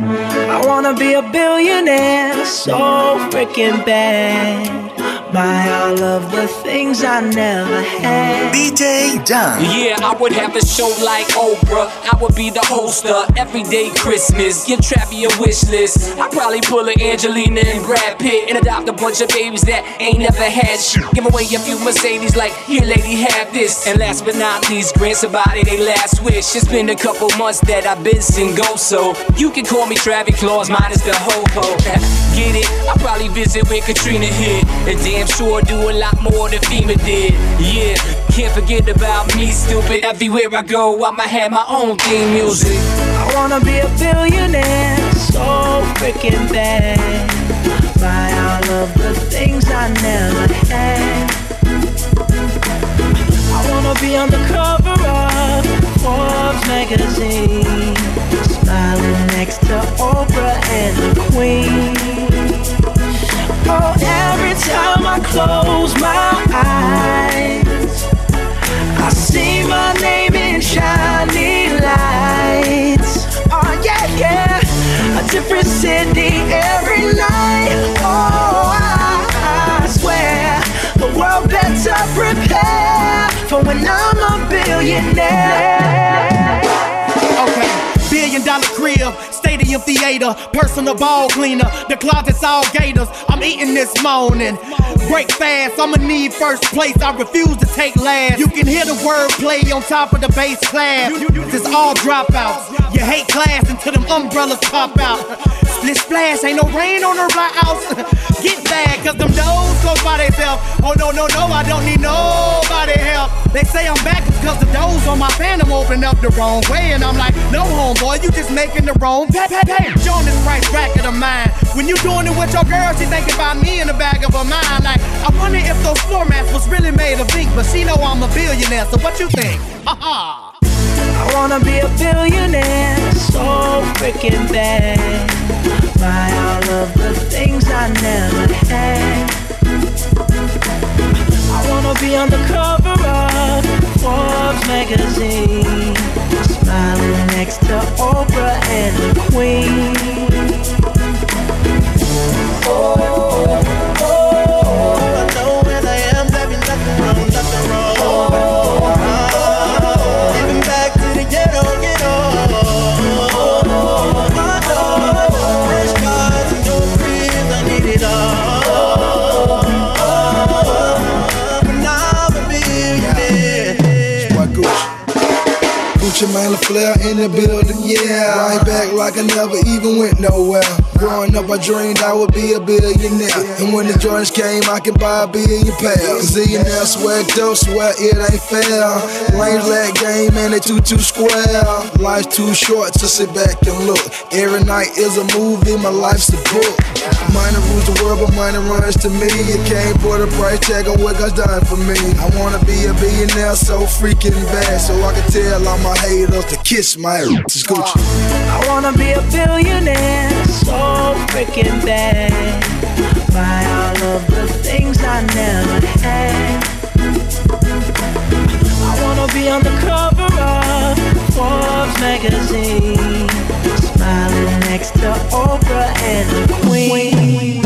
I wanna be a billionaire so freaking bad. Buy all of the things I never had. DJ John. Yeah, I would have a show like Oprah. I would be the host of Everyday Christmas. Give Travi a wish list. I'd probably pull a Angelina and Brad Pitt and adopt a bunch of babies that ain't never had shit. Give away a few Mercedes, like, here, lady, have this. And last but not least, grant somebody they last wish. It's been a couple months that I've been single, so you can call me Travis Claus, minus the ho ho. Get it? I probably visit when Katrina hit. And damn sure do a lot more than FEMA did. Yeah, can't forget about me, stupid. Everywhere I go, I'ma have my own theme music. I wanna be a billionaire so freaking bad. Buy all of the things I never had. I wanna be on the cover of Forbes magazine, smiling next to Oprah and the Queen. Oh, close my eyes, I see my name in shiny lights. Oh, yeah, yeah. A different city every night. Oh, I, I swear the world better prepare for when I'm a billionaire. Okay, billion dollar crib, theater, personal ball cleaner, the closet's all gators. I'm eating this morning. Break fast, I'ma need first place. I refuse to take last. You can hear the word play on top of the bass class. This all dropouts. You hate class until them umbrellas pop out. Split splash, ain't no rain on her right house. Get bad, cause them doors close by themselves. Oh no, no, no, I don't need nobody help. They say I'm back cause the doors on my phantom open up the wrong way. And I'm like, no homeboy, you just making the wrong pay, pay, pay. This price bracket of the mind. When you doing it with your girl, she thinking about me in the back of her mind. Like, I wonder if those floor mats was really made of ink, but she know I'm a billionaire, so what you think? Ha ha! I wanna be a billionaire so freaking bad. Buy all of the things I never had. I wanna be on the cover of Forbes magazine, smiling next to Oprah and the Queen. Oh. Mane Flair in the building, yeah. Right back like I never even went nowhere. Growing up, I dreamed I would be a billionaire. And when the Jordans came, I could buy a billion pairs. Zillionaire sweat up, swear it ain't fair. Lanes that game and they too too square. Life's too short to sit back and look. Every night is a movie, my life's a book. Money rules the world, but money runs to me. A price tag on what God's done for me. I wanna be a billionaire so freaking bad, so I can tell all my haters to kiss my ass. Gucci. I wanna be a billionaire so freaking bad. Buy all of the things I never had. I wanna be on the cover of Forbes magazine, smiling next to Oprah and the Queen.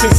to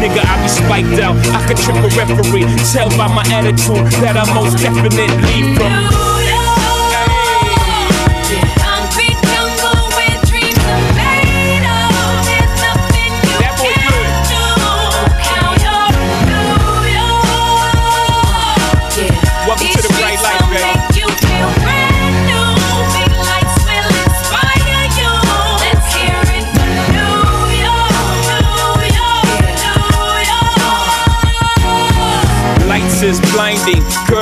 Nigga, I be spiked out, I could trip a referee. Tell by my attitude that I most definitely from. Is blinding, girls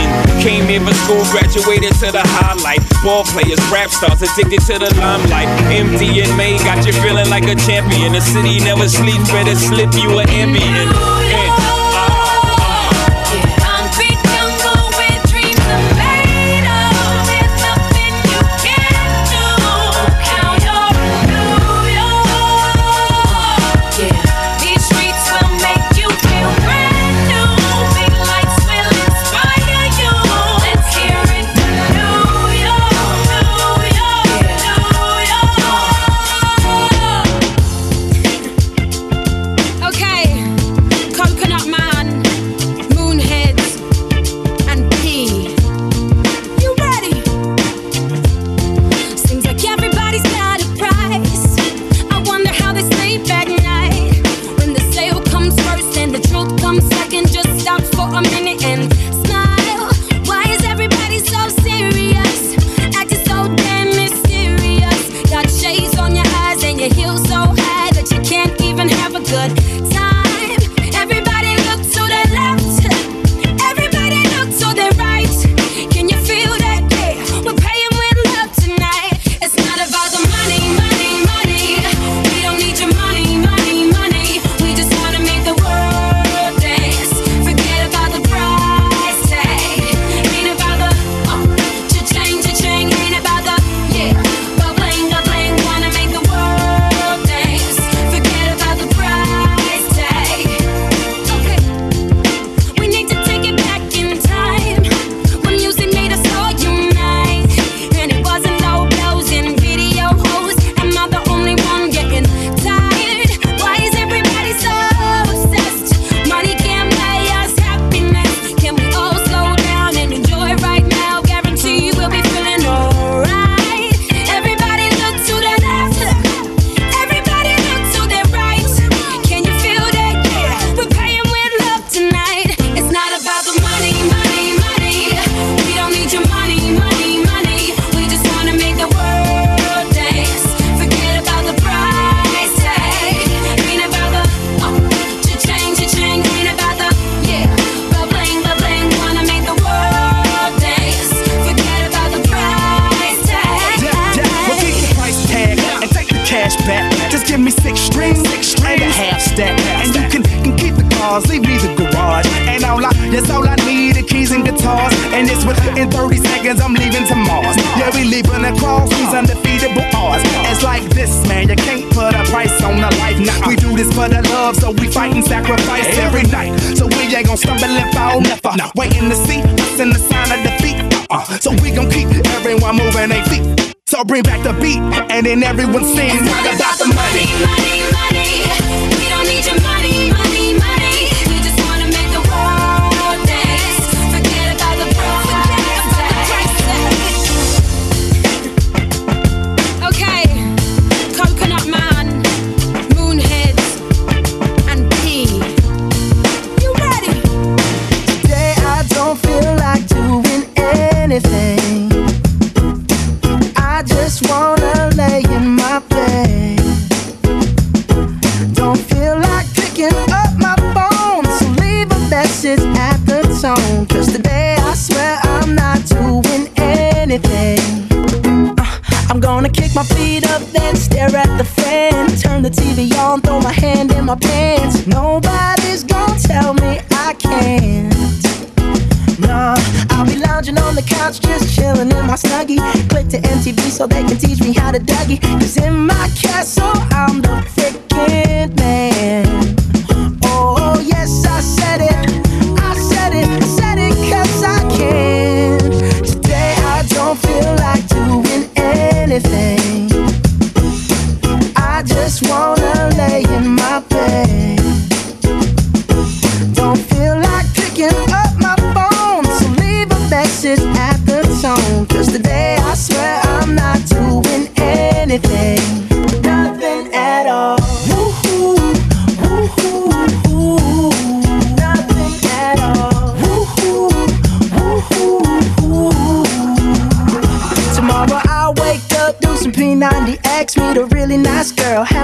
in. Came here for school, graduated to the highlight. Ball players, rap stars, addicted to the limelight. May got you feeling like a champion. The city never sleeps, better slip you an ambient. Every night. So we ain't gonna stumble and fall, never. Waiting to see us in the sign of defeat. Uh, so we gon' keep everyone moving their feet. So bring back the beat, and then everyone sings. Talk about the money, money, money. My feet up, then stare at the fan. Turn the TV on, throw my hand in my pants. Nobody's gonna tell me I can't. Nah, I'll be lounging on the couch, just chilling in my snuggie. Click to MTV so they can teach me how to Dougie. Cause in my castle, I'm the freaking man.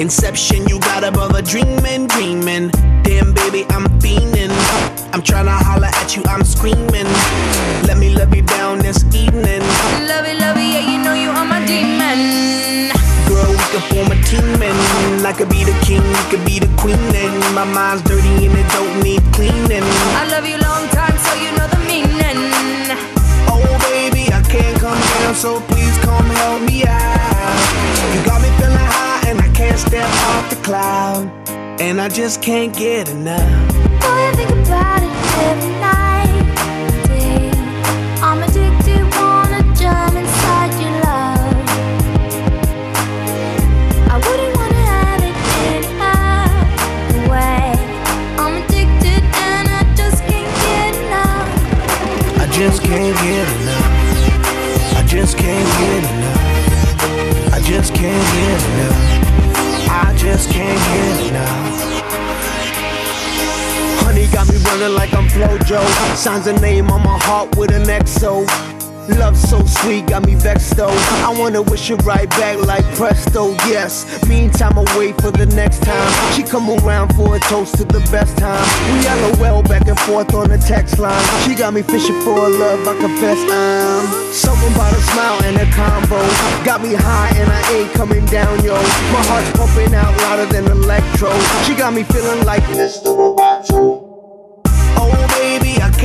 Inception, you got above a dreaming, dreaming. Damn, baby, I'm fiending. I'm tryna holler at you, I'm screaming. Let me love you down this evening. Love it, love it, yeah, you know you are my demon. Girl, we could form a team and I could be the king, you could be the queen and my mind's dirty and it don't need cleaning. I love you long time, so you know the meaning. Oh baby, I can't come down, so please come help me out. Step off the cloud, and I just can't get enough. Boy, I think about it every night, Signs a name on my heart with an XO. Love so sweet, got me vexed though. I wanna wish it right back like presto, yes. Meantime, I wait for the next time. She come around for a toast to the best time. We LOL back and forth on the text line. She got me fishing for a love, I confess I'm. Something about a smile and a combo. Got me high and I ain't coming down, yo. My heart's pumping out louder than electro. She got me feeling like Mr. Roboto.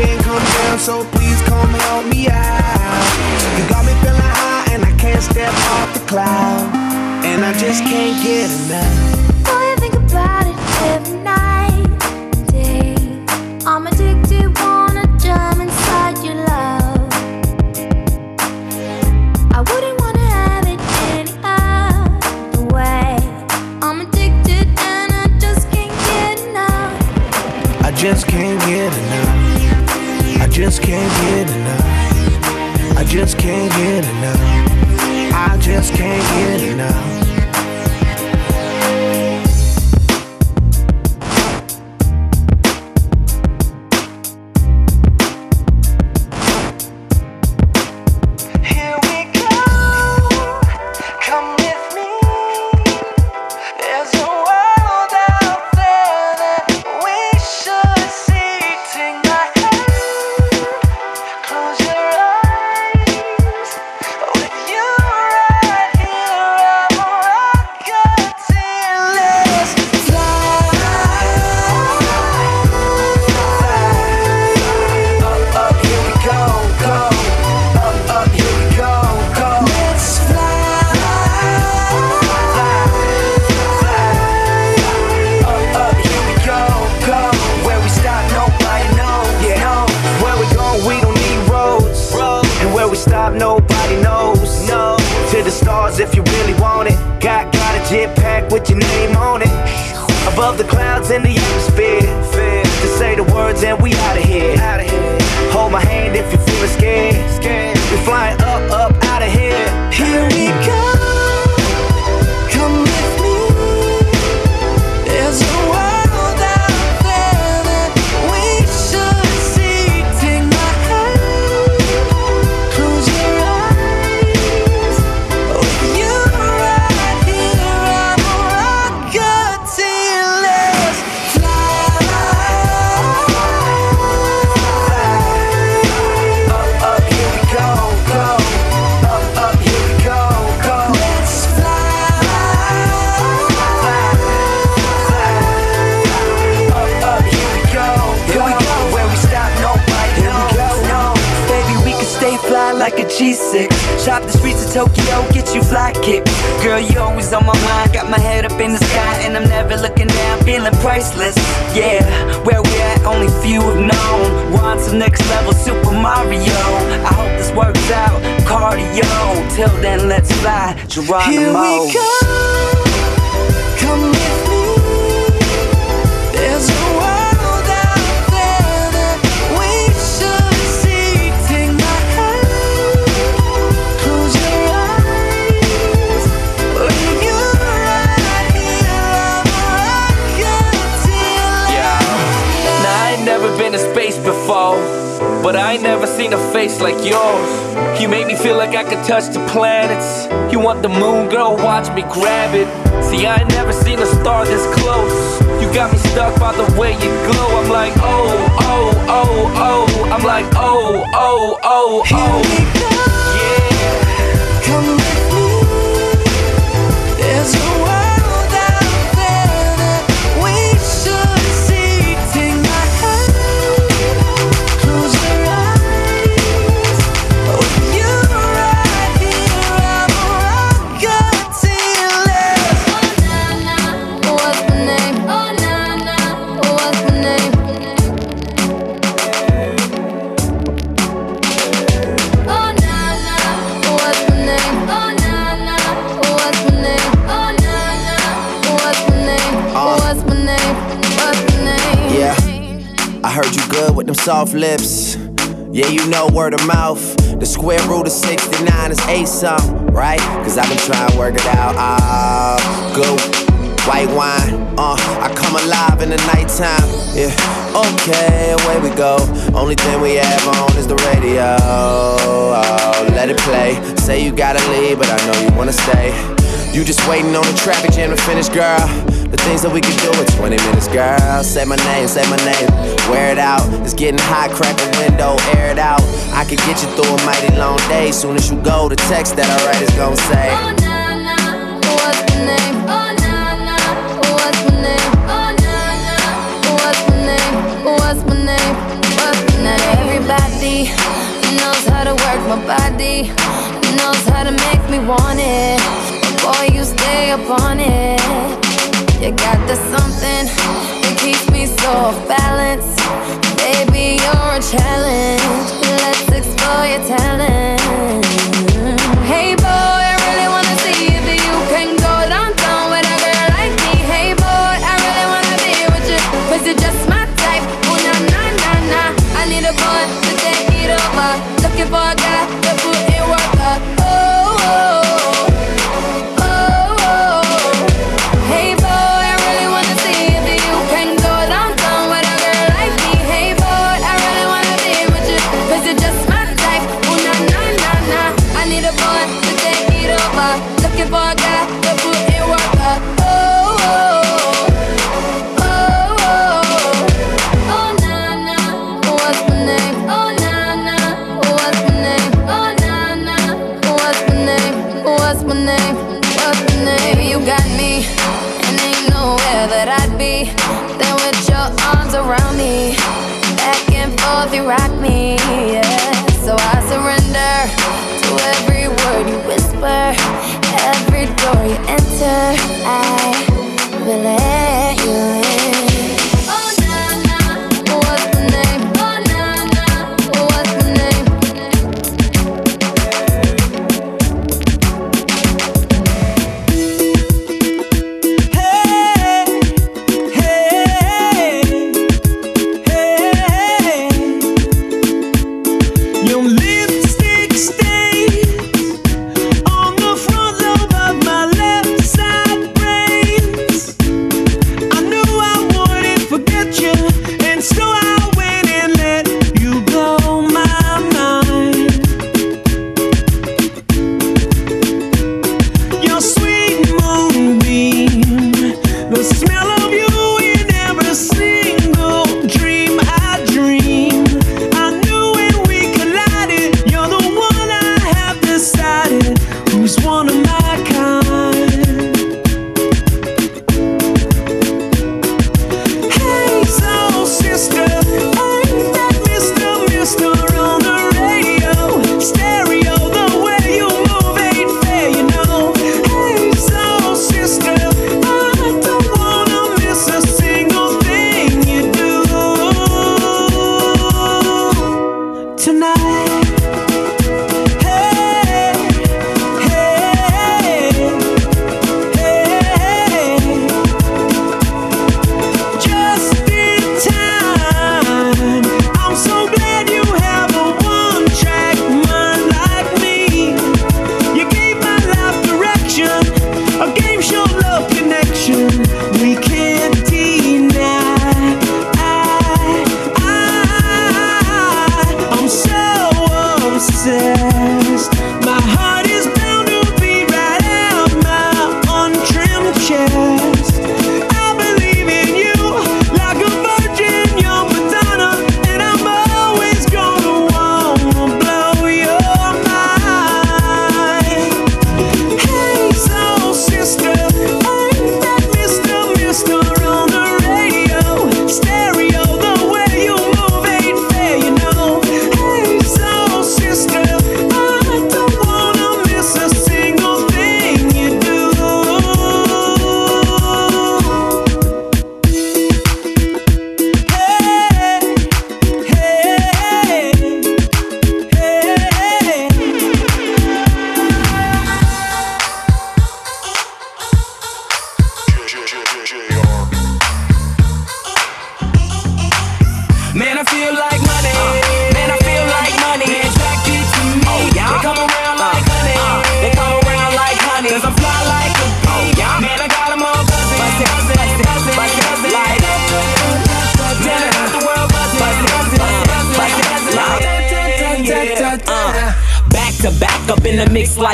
Can't come down, so please come help me out. You got me feeling high and I can't step off the cloud. And I just can't get enough. A G6. Shop the streets of Tokyo, get you fly kick. Girl, you always on my mind. Got my head up in the sky, and I'm never looking down, feeling priceless. Yeah, where we at, only few have known. We're some next level Super Mario. I hope this works out. Cardio. Till then, let's fly. Geronimo. Here we go. Come with me. There's but I ain't never seen a face like yours. You make me feel like I could touch the planets. You want the moon, girl? Watch me grab it. See, I ain't never seen a star this close. You got me stuck by the way you glow. I'm like, oh, with them soft lips. Yeah, you know word of mouth. The square root of 69 is 8 something, right? Cause I've been trying to work it out. Ah, go. white wine. Uh, I come alive in the nighttime. Yeah, okay, away we go. Only thing we have on is the radio. Oh, let it play. Say you gotta leave, but I know you wanna stay. You just waiting on the traffic jam to finish, girl. The things that we can do in 20 minutes, girl. Say my name, say my name. Wear it out. It's getting hot, crack a window, air it out. I could get you through a mighty long day. Soon as you go, the text that I write is gonna say. Oh na na, what's my name? Oh na na, what's my name? Oh na na, what's my name? What's my name? What's my name? Everybody knows how to work my body, knows how to make me want it. Boy, you stay up on it. You got the something that keeps me so off balance. Baby, you're a challenge. Let's explore your talent.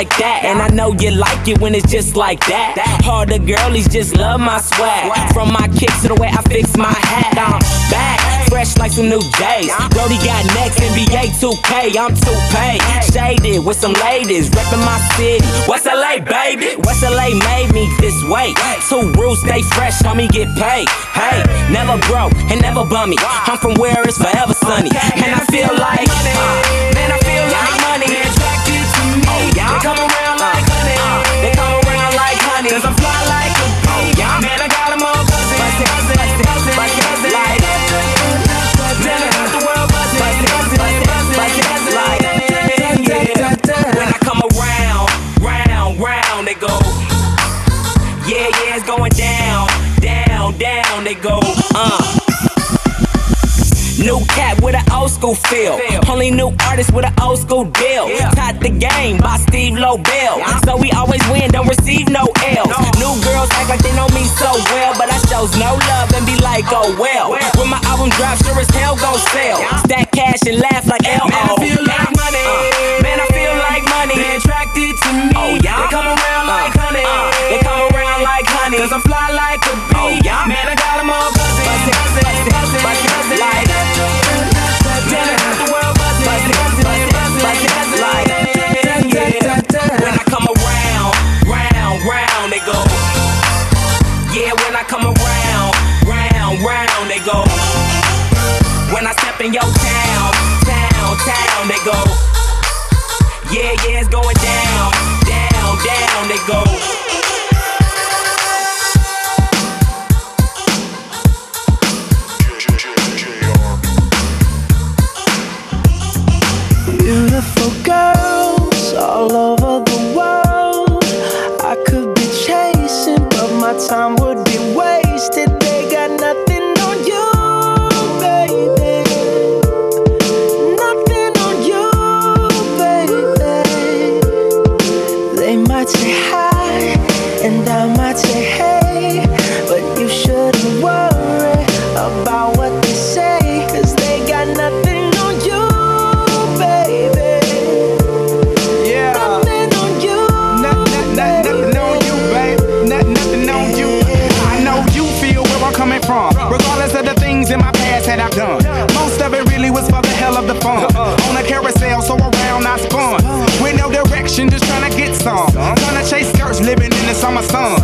Like that, and I know you like it when it's just like that. Harder girlies just love my swag. From my kicks to the way I fix my hat, I'm back. Fresh like some new J's. Brody got next, NBA 2K, I'm 2Pay. Shaded with some ladies, reppin' my city. West LA, baby. West LA made me this way. Two rules, stay fresh, homie, get paid. Hey, never broke and never bummy. I'm from where it's forever sunny. And I feel like, uh, man, I come around like honey. They come around like honey. Cause I'm fly like a bee. Man, I got them all buzzing. Buzzing, buzzing, buzzing, buzzing. Like, man, I got the world buzzing. Buzzing, buzzing, buzzing, buzzing. Like, yeah. When I come around, round, round, they go. Yeah, yeah, it's going down, down, down, they go. Uh. New cat with an old school feel. Only new artist with an old school deal. Taught the game by Steve Lobel. So we always win, don't receive no L's. New girls act like they know me so well, but I shows no love and be like, oh well. When my album drops, sure as hell gon' sell. Stack cash and laugh like L. Man, I feel like money. Uh. Go. When I step in your town, town, town, they go. Yeah, yeah, it's going down, down, down, they go. Living in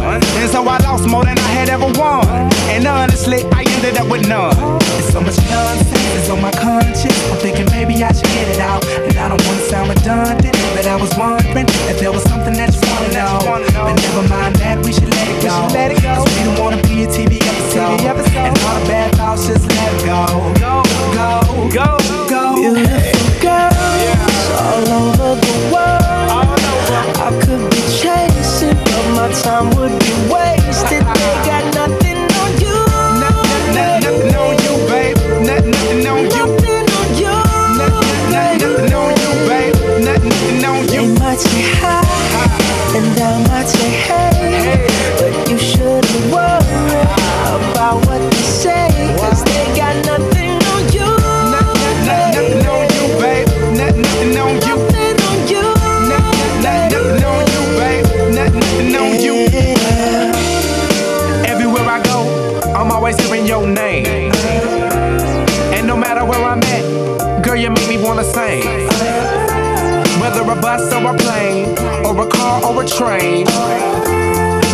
a train.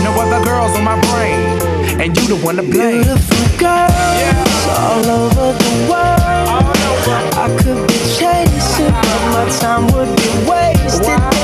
No other girls on my brain, and you the one to blame. Beautiful girls all over the world. I could be chasing, but my time would be wasted. They